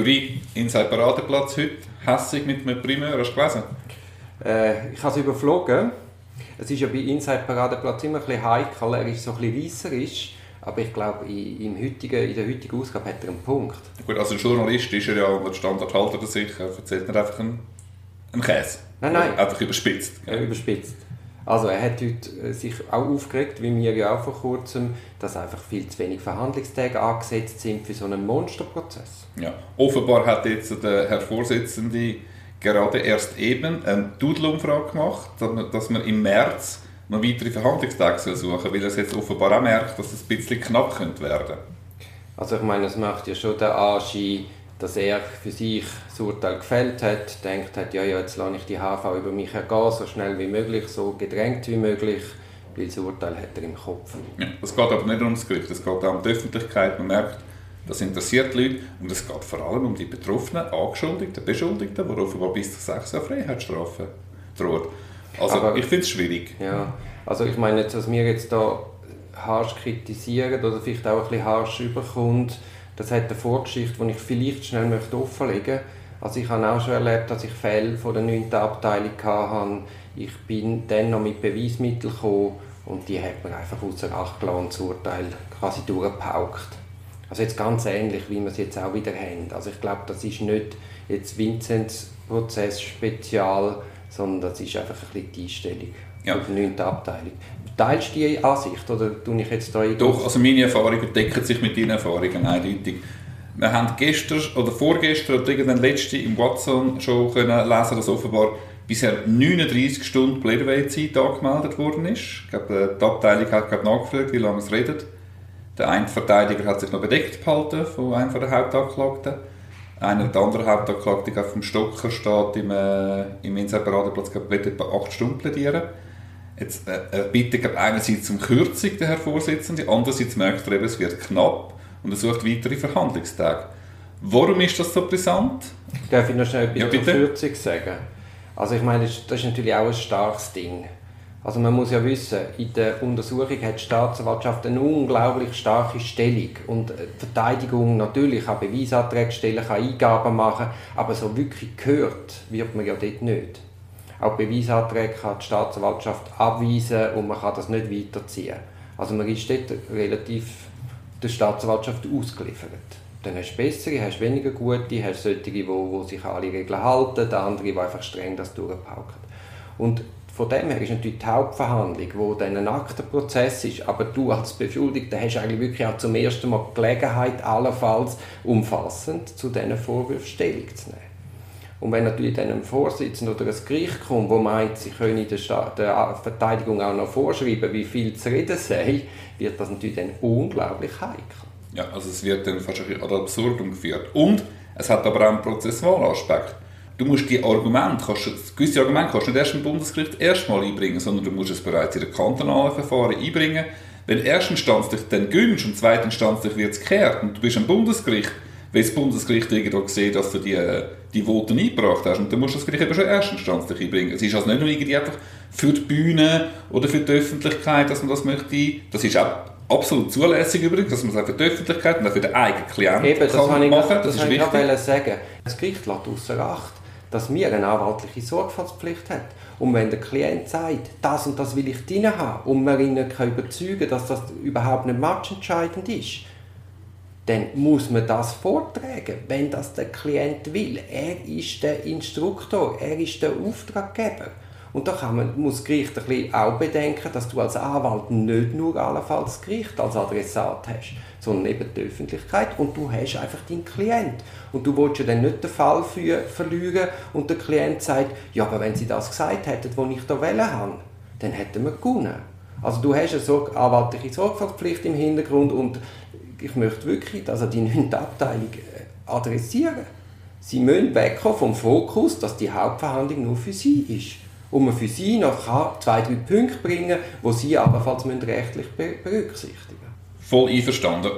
Duri, Inside Paradeplatz heute, hässig mit einem Primär, hast du gelesen? Äh, ich habe es überflogen. Es ist ja bei Inside Paradeplatz immer ein bisschen heikel, er ist so ein bisschen weisserisch, aber ich glaube, in, heutigen, in der heutigen Ausgabe hat er einen Punkt. Gut, also ein Journalist ist er ja, und der Standard haltet er sich, er erzählt nicht einfach einen, einen Käse. Nein, nein. Einfach überspitzt. Ja, überspitzt. Also er hat heute äh, sich auch aufgeregt, wie wir ja auch vor kurzem, dass einfach viel zu wenig Verhandlungstage angesetzt sind für so einen Monsterprozess. Ja, offenbar hat jetzt der Herr Vorsitzende gerade erst eben eine Doodle-Umfrage gemacht, dass man im März noch weitere Verhandlungstage suchen soll, weil er jetzt offenbar auch merkt, dass es ein bisschen knapp könnte werden Also ich meine, es macht ja schon den Anschein, dass er für sich das Urteil gefällt hat, denkt hat, ja, ja, jetzt lasse ich die HV über mich ergehen, so schnell wie möglich, so gedrängt wie möglich, weil das Urteil hat er im Kopf. Ja, es geht aber nicht ums Gericht, es geht auch um die Öffentlichkeit. Man merkt, das interessiert die Leute und es geht vor allem um die Betroffenen, Angeschuldigten, Beschuldigten, die offenbar bis zu sechs Jahre Freiheitsstrafe droht. Also aber, ich finde es schwierig. Ja, also ich meine, dass wir jetzt da harsch kritisieren oder vielleicht auch ein bisschen harsch überkommt, das hat eine Vorgeschichte, die ich vielleicht schnell möchte offenlegen möchte. Also ich habe auch schon erlebt, dass ich Fälle von der 9. Abteilung hatte. Ich bin dann noch mit Beweismitteln gekommen und die hat man einfach außer Acht gelassen das Urteil quasi durchgepaukt. Also jetzt ganz ähnlich, wie wir es jetzt auch wieder haben. Also ich glaube, das ist nicht jetzt Vinzenz Prozess spezial, sondern das ist einfach ein bisschen die Einstellung ja. auf die 9. Abteilung. Teilst du die Ansicht oder tue ich jetzt da Doch, also meine Erfahrungen decken sich mit deinen Erfahrungen eindeutig. Wir haben gestern oder vorgestern oder irgendwann letzte im Watson schon können lesen, dass offenbar bisher 39 Stunden Plädoyer-Zeit angemeldet worden ist. Ich glaube, die Abteilung hat gerade nachgefragt, wie lange es redet. Der eine Verteidiger hat sich noch bedeckt behalten von einem der Hauptanklagten. Einer der anderen Hauptanklagten auf dem Stocker steht im, äh, im Inseparadenplatz etwa 8 Stunden plädieren. Jetzt äh, er bittet einerseits um Kürzung, der Herr Vorsitzende, andererseits merkt er eben, es wird knapp und er sucht weitere Verhandlungstage. Warum ist das so brisant? Darf ich noch schnell etwas ja, zur Kürzung sagen? Also ich meine, das ist natürlich auch ein starkes Ding. Also man muss ja wissen, in der Untersuchung hat die Staatsanwaltschaft eine unglaublich starke Stellung und die Verteidigung natürlich kann Beweisanträge stellen, kann Eingaben machen, aber so wirklich gehört wird man ja dort nicht. Auch Beweisanträge kann die Staatsanwaltschaft abweisen und man kann das nicht weiterziehen. Also man ist dort relativ der Staatsanwaltschaft ausgeliefert. Dann hast du bessere, hast weniger gute, hast solche, die, die sich alle Regeln halten, andere, die einfach streng das durchpauken. Und von dem her ist natürlich die Hauptverhandlung, wo dann ein Aktenprozess ist, aber du als Beschuldigter hast eigentlich wirklich auch zum ersten Mal Gelegenheit, allenfalls umfassend zu diesen Vorwürfen Stellung zu nehmen. Und wenn natürlich dann ein Vorsitzender oder ein Gericht kommt, wo meint, sie können der, der Verteidigung auch noch vorschreiben, wie viel zu reden sei, wird das natürlich dann unglaublich heikel. Ja, also es wird dann fast ad absurdum geführt. Und es hat aber auch einen Prozessualaspekt. Du musst die Argumente, kannst, gewisse Argumente kannst du nicht erst im Bundesgericht erstmal einbringen, sondern du musst es bereits in der kantonalen Verfahren einbringen. Wenn erstinstanzlich dann gönnst und zweitinstanzlich wird es gekehrt und du bist am Bundesgericht, weil das Bundesgericht irgendwo sieht, dass du die, die Voten eingebracht hast. Und dann musst du das Gericht eben schon erstinstanzlich einbringen. Es ist also nicht nur irgendwie einfach für die Bühne oder für die Öffentlichkeit, dass man das möchte. Das ist auch absolut zulässig übrigens, dass man es auch für die Öffentlichkeit und auch für den eigenen Klienten Eben, das kann ich machen. Das, das ist wichtig. Ich sagen. Das Gericht lässt außer Acht, dass wir eine anwaltliche Sorgfaltspflicht haben. Und wenn der Klient sagt, das und das will ich drin haben, und man ihn überzeugen kann, dass das überhaupt nicht matchentscheidend ist, dann muss man das vortragen, wenn das der Klient will. Er ist der Instruktor, er ist der Auftraggeber. Und da kann man, muss das Gericht ein bisschen auch bedenken, dass du als Anwalt nicht nur allenfalls das Gericht als Adressat hast, sondern eben die Öffentlichkeit und du hast einfach deinen Klient. Und du willst ja dann nicht den Fall für, verlieren und der Klient sagt, ja, aber wenn sie das gesagt hätten, was ich da wählen habe, dann hätten wir gewonnen. Also du hast eine anwaltliche Sorgfaltspflicht im Hintergrund und ich möchte wirklich also die 9. Abteilung äh, adressieren. Sie müssen wegkommen vom Fokus, dass die Hauptverhandlung nur für sie ist. Und man für sie noch zwei, drei Punkte bringen wo sie aberfalls rechtlich berücksichtigen Voll einverstanden.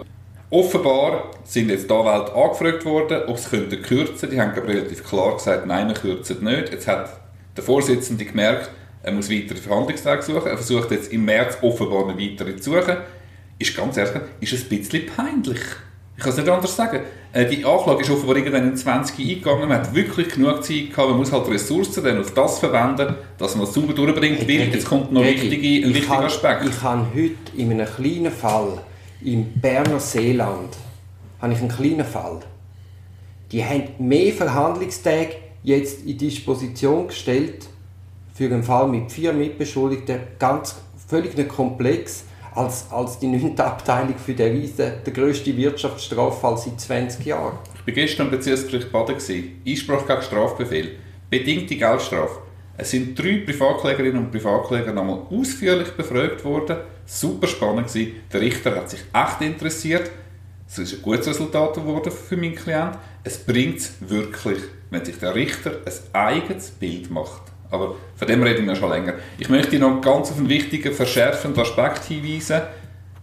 Offenbar sind jetzt die Anwälte angefragt worden, ob sie kürzen könnten. Die haben relativ klar gesagt, nein, wir kürzen nicht. Jetzt hat der Vorsitzende gemerkt, er muss weitere Verhandlungstage suchen. Er versucht jetzt im März offenbar eine weitere zu suchen ist ganz ehrlich, ist ein bisschen peinlich. Ich kann es nicht anders sagen. Äh, die Anklage ist offenbar irgendwann in 20 eingegangen. Man hat wirklich genug Zeit gehabt. Man muss halt Ressourcen dann auf das verwenden, dass man es sauber durchbringt. Weil jetzt kommt noch wichtige, ein wichtiger Aspekt. Ich habe heute in einem kleinen Fall im Berner Seeland habe ich einen kleinen Fall. Die haben mehr Verhandlungstage jetzt in Disposition gestellt für einen Fall mit vier Mitbeschuldigten, ganz völlig nicht komplex, als, als die 9. Abteilung für den Riesen, der grösste Wirtschaftsstraffall seit 20 Jahren. Ich war gestern im Bezirksgericht Baden. Einspruch gegen Strafbefehl. Bedingte Geldstrafe. Es sind drei Privatklägerinnen und Privatkläger nochmal ausführlich befragt worden. Super spannend gewesen. Der Richter hat sich echt interessiert. Es ist ein gutes Resultat geworden für meinen Klienten. Es bringt es wirklich, wenn sich der Richter ein eigenes Bild macht. Aber von dem reden wir schon länger. Ich möchte noch ganz auf einen wichtigen, verschärfenden Aspekt hinweisen.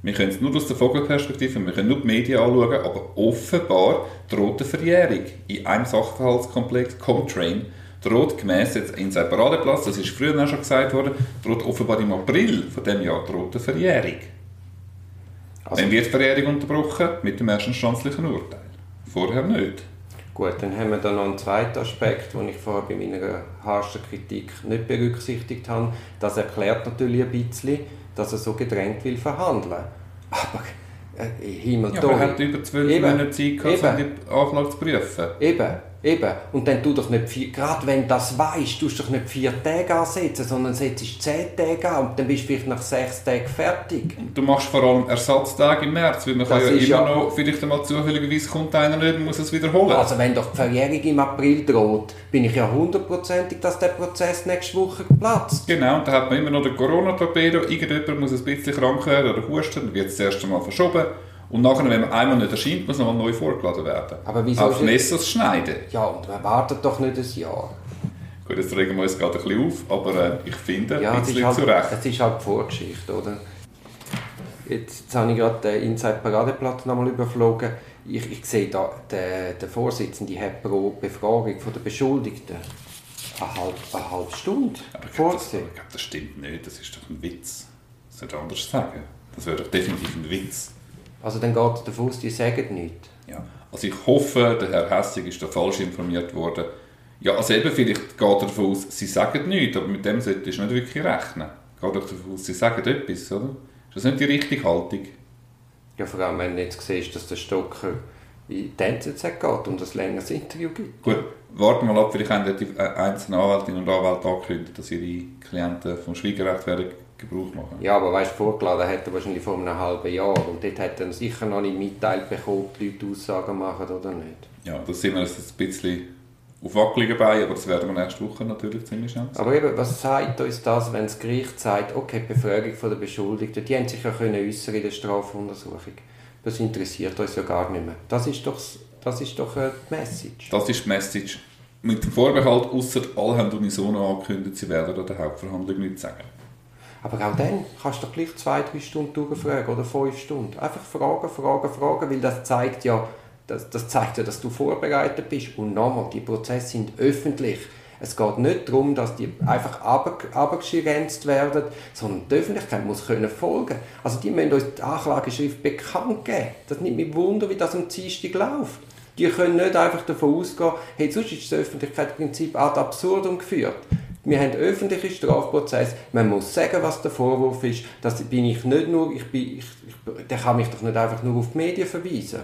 Wir können es nur aus der Vogelperspektive, wir können nur die Medien anschauen, aber offenbar droht eine Verjährung in einem Sachverhaltskomplex, Comtrain, droht gemäß jetzt in Paradeplatz, das ist früher auch schon gesagt worden, droht offenbar im April von dem Jahr droht eine Verjährung. Also, Dann wird die Verjährung unterbrochen mit dem erstinstanzlichen Urteil. Vorher nicht. Gut, dann haben wir da noch einen zweiten Aspekt, den ich vorher bei meiner harschen Kritik nicht berücksichtigt habe. Das erklärt natürlich ein bisschen, dass er so gedrängt will verhandeln. Aber äh, Himmel ja, aber er hat über zwölf Monate Zeit gehabt, um die Anklage zu prüfen. Eben. Eben. Und dann tu doch nicht vier, gerade wenn du das weißt, tust du doch nicht vier Tage ansetzen, sondern setzt zehn Tage an und dann bist du vielleicht nach sechs Tagen fertig. Und du machst vor allem Ersatztage im März, weil man das kann ja immer ja, noch, vielleicht einmal zufälligerweise kommt einer nicht und muss es wiederholen. Also wenn doch die Verjährung im April droht, bin ich ja hundertprozentig, dass der Prozess nächste Woche platzt. Genau, und da hat man immer noch den Corona-Torpedo, irgendjemand muss ein bisschen krank werden oder husten, dann wird es das erste Mal verschoben und nachher, wenn man einmal nicht erscheint, muss nochmal neu vorgeladen werden. Aber wieso Auf Messers schneiden. Ja, und man wartet doch nicht ein Jahr. Gut, jetzt regen wir uns gerade ein bisschen auf, aber äh, ich finde, ja, ein bisschen halt, zu Recht. Es ist halt die Vorgeschichte, oder? Jetzt, jetzt habe ich gerade den Inside Paradeplatz nochmal überflogen. Ich, ich sehe da, der, der Vorsitzende hat pro Befragung der Beschuldigten eine halbe, eine halbe Stunde aber ich glaube, das, ich glaube, das stimmt nicht. Das ist doch ein Witz. Das sollte anders sagen. Das wäre doch definitiv ein Witz. Also dann geht davon aus, die sagen nichts. Ja, also ich hoffe, der Herr Hessig ist da falsch informiert worden. Ja, also eben vielleicht geht er davon aus, sie sagen nichts, aber mit dem solltest du nicht wirklich rechnen. Geht er davon aus, sie sagen etwas, oder? Ist das nicht die richtige Haltung? Ja, vor allem wenn du jetzt siehst, dass der Stocker in die NZZ geht und ein längeres Interview gibt. Gut, warten wir mal ab, vielleicht haben die einzelnen Anwältinnen und Anwälte angekündigt, dass ihre Klienten vom Schwiegerrecht werden Gebrauch machen. Ja, aber weißt, vorgeladen hat er wahrscheinlich vor einem halben Jahr und dort hat er sicher noch nicht mitteilt bekommen, ob die Leute Aussagen machen oder nicht. Ja, da sind wir jetzt ein bisschen auf wackeligen Beinen, aber das werden wir nächste Woche natürlich ziemlich schnell Aber eben, was sagt uns das, wenn das Gericht sagt, okay, die Befragung der Beschuldigten, die haben sich ja können äußern in der Strafuntersuchung. Das interessiert uns ja gar nicht mehr. Das ist doch, das ist doch äh, die Message. Das ist die Message. Mit dem Vorbehalt, außer alle haben unisono angekündigt, sie werden an der Hauptverhandlung nichts sagen. Aber auch dann kannst du doch gleich zwei, drei Stunden durchfragen oder fünf Stunden. Einfach fragen, fragen, fragen, weil das zeigt ja, das, das zeigt ja, dass du vorbereitet bist. Und nochmal, die Prozesse sind öffentlich. Es geht nicht darum, dass die einfach abgeschränzt werden, sondern die Öffentlichkeit muss können folgen. Also die müssen uns die Anklageschrift bekannt geben. Das nimmt mich Wunder, wie das am Dienstag läuft. Die können nicht einfach davon ausgehen, hey, sonst ist das Öffentlichkeitsprinzip ad absurdum geführt. Wir haben öffentliche Strafprozesse. Man muss sagen, was der Vorwurf ist. Das bin ich nicht nur, ich bin, ich, ich, der kann mich doch nicht einfach nur auf die Medien verweisen.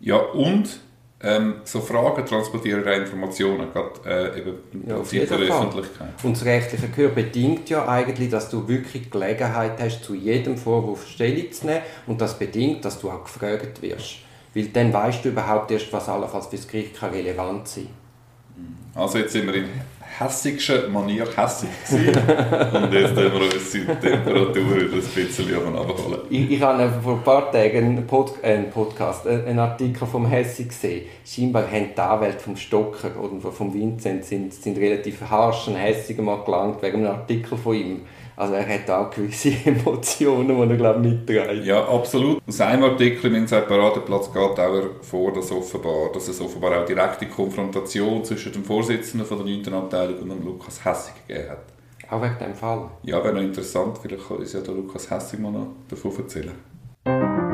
Ja, und ähm, so Fragen transportieren auch Informationen, gerade äh, eben ja, auf der Öffentlichkeit. Und das rechtliche Gehör bedingt ja eigentlich, dass du wirklich Gelegenheit hast, zu jedem Vorwurf Stellung zu nehmen und das bedingt, dass du auch gefragt wirst. Weil dann weißt du überhaupt erst, was allenfalls für das Gericht relevant sein kann. Also jetzt sind wir in hässigsten Manier hässig gewesen. und jetzt haben wir unsere Temperatur wieder ein bisschen runterholen. Ich, ich habe vor ein paar Tagen einen, Pod, äh, einen Podcast, äh, einen Artikel vom Hessig gesehen. Scheinbar haben die Anwälte vom Stocker oder vom Vincent sind, sind relativ harsch und mal gelangt wegen einem Artikel von ihm. Also er hat auch gewisse Emotionen, die er glaube mitträgt. Ja, absolut. Aus einem Artikel im Separatenplatz geht auch hervor, dass, offenbar, dass es offenbar auch direkte Konfrontation zwischen dem Vorsitzenden von der 9. Abteilung und dem Lukas Hessig gegeben hat. Auch wegen dem Fall? Ja, wäre noch interessant. Vielleicht kann uns ja der Lukas Hessig mal noch davon erzählen.